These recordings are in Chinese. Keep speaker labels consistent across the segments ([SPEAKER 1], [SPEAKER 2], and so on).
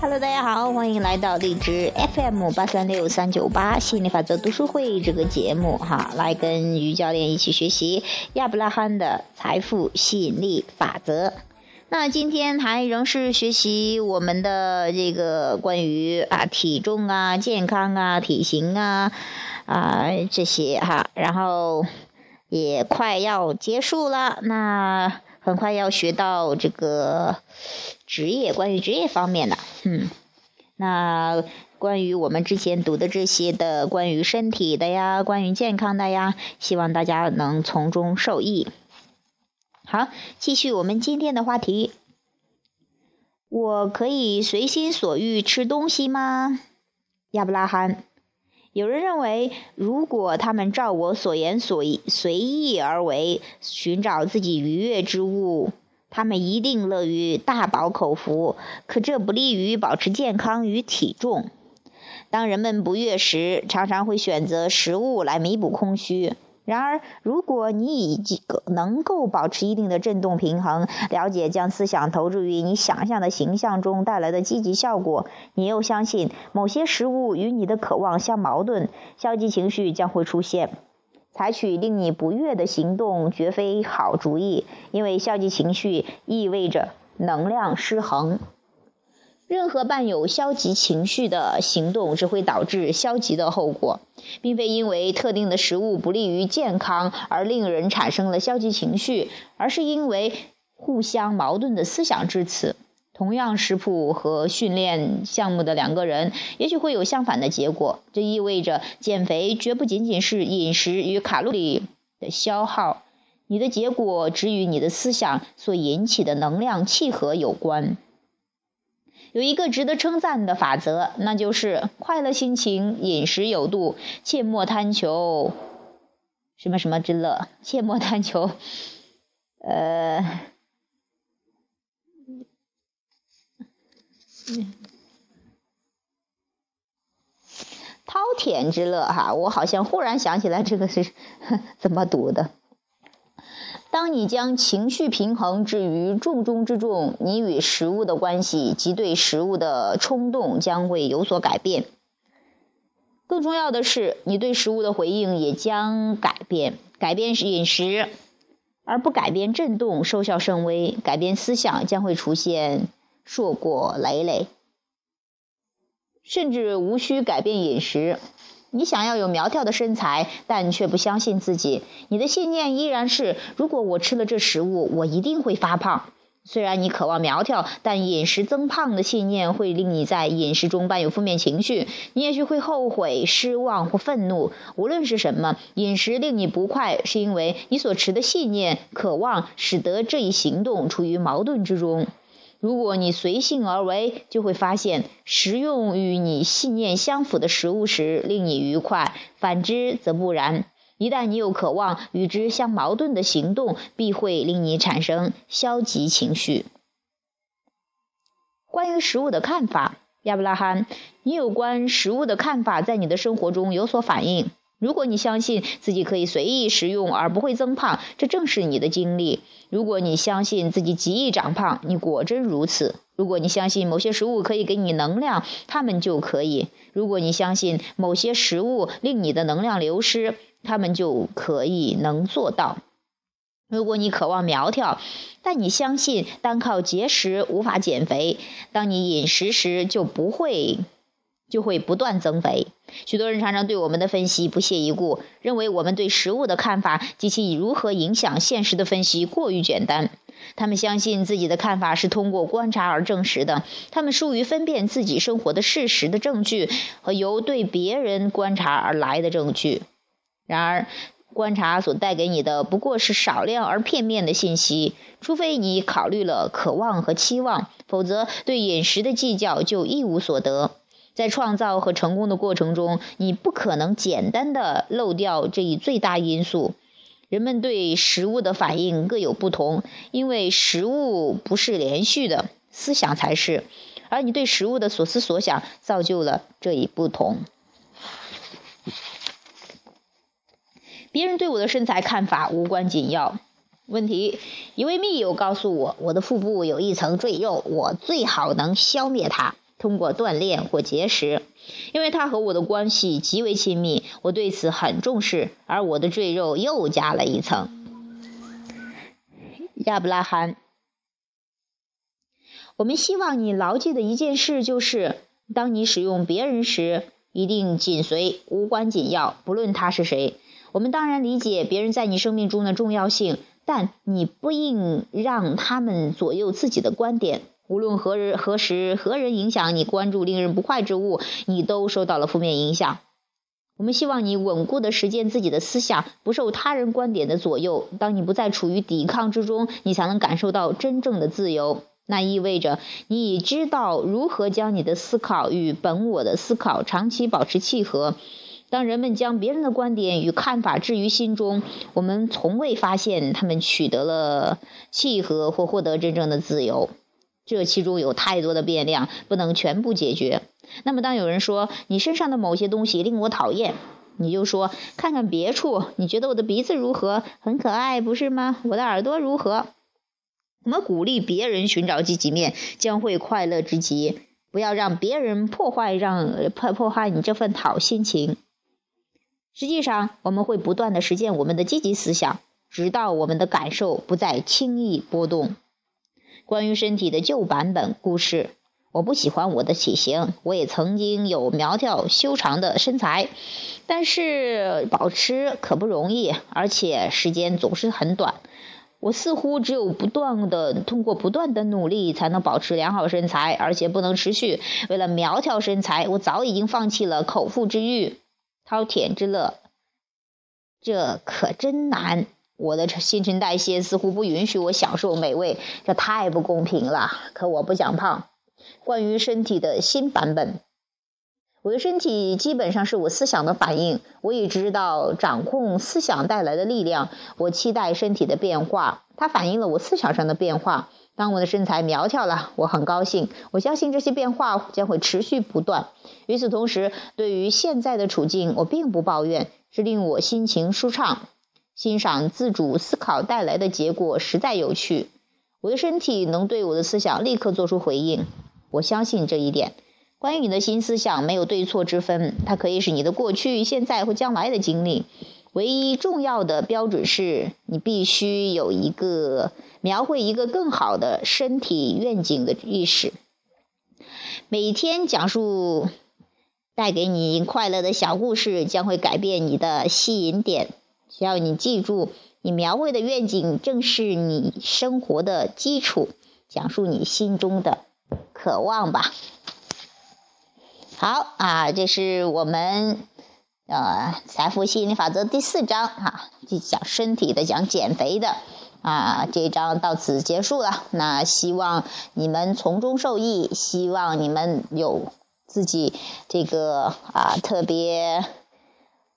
[SPEAKER 1] Hello，大家好，欢迎来到荔枝 FM 八三六三九八吸引力法则读书会这个节目哈，来跟于教练一起学习亚伯拉罕的财富吸引力法则。那今天还仍是学习我们的这个关于啊体重啊、健康啊、体型啊啊这些哈，然后也快要结束了，那很快要学到这个。职业，关于职业方面的，嗯，那关于我们之前读的这些的，关于身体的呀，关于健康的呀，希望大家能从中受益。好，继续我们今天的话题。我可以随心所欲吃东西吗？亚伯拉罕，有人认为，如果他们照我所言所随意而为，寻找自己愉悦之物。他们一定乐于大饱口福，可这不利于保持健康与体重。当人们不悦时，常常会选择食物来弥补空虚。然而，如果你已经能够保持一定的振动平衡，了解将思想投注于你想象的形象中带来的积极效果，你又相信某些食物与你的渴望相矛盾，消极情绪将会出现。采取令你不悦的行动绝非好主意，因为消极情绪意味着能量失衡。任何伴有消极情绪的行动只会导致消极的后果，并非因为特定的食物不利于健康而令人产生了消极情绪，而是因为互相矛盾的思想至此。同样食谱和训练项目的两个人，也许会有相反的结果。这意味着减肥绝不仅仅是饮食与卡路里的消耗，你的结果只与你的思想所引起的能量契合有关。有一个值得称赞的法则，那就是快乐心情，饮食有度，切莫贪求什么什么之乐，切莫贪求，呃。饕餮之乐，哈，我好像忽然想起来这个是 怎么读的。当你将情绪平衡置于重中之重，你与食物的关系及对食物的冲动将会有所改变。更重要的是，你对食物的回应也将改变。改变饮食，而不改变震动，收效甚微。改变思想将会出现。硕果累累，甚至无需改变饮食。你想要有苗条的身材，但却不相信自己。你的信念依然是：如果我吃了这食物，我一定会发胖。虽然你渴望苗条，但饮食增胖的信念会令你在饮食中伴有负面情绪。你也许会后悔、失望或愤怒。无论是什么，饮食令你不快，是因为你所持的信念、渴望使得这一行动处于矛盾之中。如果你随性而为，就会发现食用与你信念相符的食物时令你愉快；反之则不然。一旦你有渴望与之相矛盾的行动，必会令你产生消极情绪。关于食物的看法，亚伯拉罕，你有关食物的看法在你的生活中有所反映。如果你相信自己可以随意食用而不会增胖，这正是你的经历。如果你相信自己极易长胖，你果真如此。如果你相信某些食物可以给你能量，它们就可以；如果你相信某些食物令你的能量流失，它们就可以能做到。如果你渴望苗条，但你相信单靠节食无法减肥，当你饮食时就不会。就会不断增肥。许多人常常对我们的分析不屑一顾，认为我们对食物的看法及其如何影响现实的分析过于简单。他们相信自己的看法是通过观察而证实的。他们疏于分辨自己生活的事实的证据和由对别人观察而来的证据。然而，观察所带给你的不过是少量而片面的信息。除非你考虑了渴望和期望，否则对饮食的计较就一无所得。在创造和成功的过程中，你不可能简单的漏掉这一最大因素。人们对食物的反应各有不同，因为食物不是连续的，思想才是。而你对食物的所思所想，造就了这一不同。别人对我的身材看法无关紧要。问题：一位密友告诉我，我的腹部有一层赘肉，我最好能消灭它，通过锻炼或节食。因为他和我的关系极为亲密，我对此很重视。而我的赘肉又加了一层。亚伯拉罕，我们希望你牢记的一件事就是：当你使用别人时，一定紧随，无关紧要，不论他是谁。我们当然理解别人在你生命中的重要性。但你不应让他们左右自己的观点。无论何日何时何人影响你关注令人不快之物，你都受到了负面影响。我们希望你稳固的实践自己的思想，不受他人观点的左右。当你不再处于抵抗之中，你才能感受到真正的自由。那意味着你已知道如何将你的思考与本我的思考长期保持契合。当人们将别人的观点与看法置于心中，我们从未发现他们取得了契合或获得真正的自由。这其中有太多的变量，不能全部解决。那么，当有人说你身上的某些东西令我讨厌，你就说看看别处。你觉得我的鼻子如何？很可爱，不是吗？我的耳朵如何？我们鼓励别人寻找积极面，将会快乐之极。不要让别人破坏，让破破坏你这份好心情。实际上，我们会不断的实践我们的积极思想，直到我们的感受不再轻易波动。关于身体的旧版本故事，我不喜欢我的体型，我也曾经有苗条修长的身材，但是保持可不容易，而且时间总是很短。我似乎只有不断的通过不断的努力，才能保持良好身材，而且不能持续。为了苗条身材，我早已经放弃了口腹之欲。饕餮之乐，这可真难！我的新陈代谢似乎不允许我享受美味，这太不公平了。可我不想胖。关于身体的新版本，我的身体基本上是我思想的反应。我已知道掌控思想带来的力量。我期待身体的变化，它反映了我思想上的变化。当我的身材苗条了，我很高兴。我相信这些变化将会持续不断。与此同时，对于现在的处境，我并不抱怨，是令我心情舒畅。欣赏自主思考带来的结果实在有趣。我的身体能对我的思想立刻做出回应，我相信这一点。关于你的新思想，没有对错之分，它可以是你的过去、现在或将来的经历。唯一重要的标准是你必须有一个描绘一个更好的身体愿景的意识。每天讲述带给你快乐的小故事，将会改变你的吸引点。要你记住，你描绘的愿景正是你生活的基础。讲述你心中的渴望吧。好啊，这是我们。呃，财富吸引力法则第四章哈，就讲身体的，讲减肥的啊。这一章到此结束了。那希望你们从中受益，希望你们有自己这个啊特别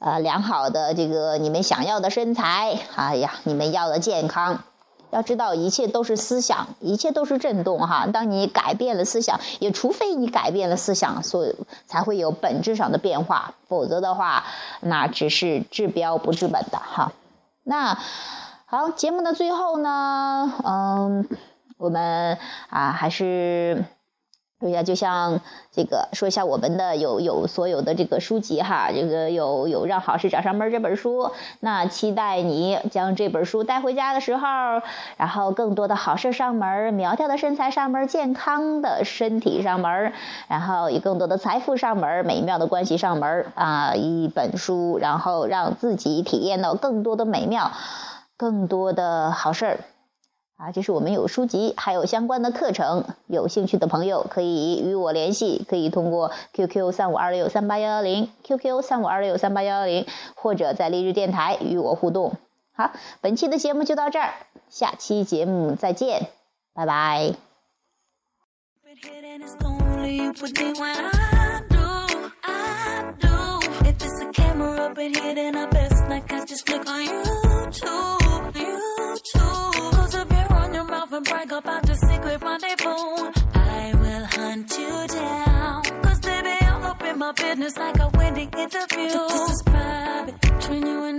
[SPEAKER 1] 呃良好的这个你们想要的身材。哎呀，你们要的健康。要知道，一切都是思想，一切都是震动哈。当你改变了思想，也除非你改变了思想，所以才会有本质上的变化。否则的话，那只是治标不治本的哈。那好，节目的最后呢，嗯，我们啊还是。说一下，就像这个，说一下我们的有有所有的这个书籍哈，这个有有让好事找上门这本书，那期待你将这本书带回家的时候，然后更多的好事上门，苗条的身材上门，健康的身体上门，然后以更多的财富上门，美妙的关系上门啊，一本书，然后让自己体验到更多的美妙，更多的好事。啊，这是我们有书籍，还有相关的课程，有兴趣的朋友可以与我联系，可以通过 QQ 三五二六三八幺幺零，QQ 三五二六三八幺幺零，或者在励志电台与我互动。好，本期的节目就到这儿，下期节目再见，拜拜。Brag about the secret rendezvous. I will hunt you down. Cause baby, all up in my business like a Wendy interview. This is private between you and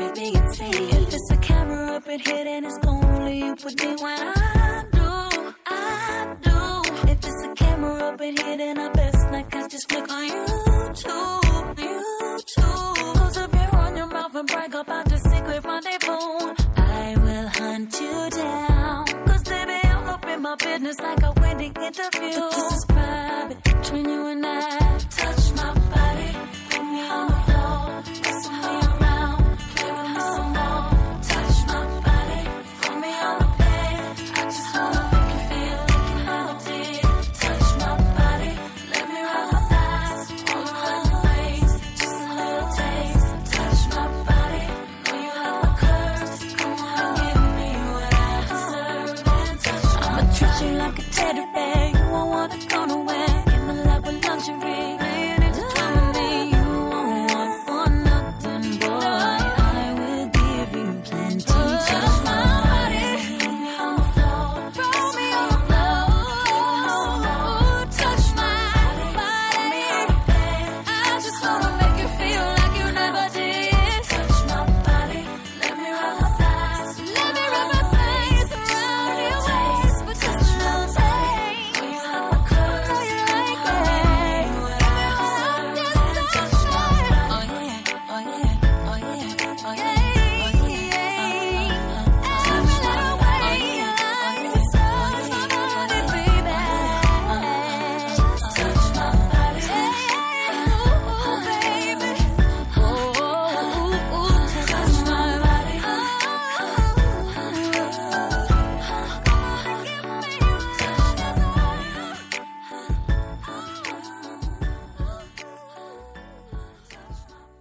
[SPEAKER 2] If it's a camera up in here, then it's only you with me when I do, I do. If it's a camera up in here, then I best not catch just click on YouTube, YouTube. Close up your on your mouth and brag about your secret rendezvous. I will hunt you down. Cause baby, I'm up in my business like a wedding interview. But this is private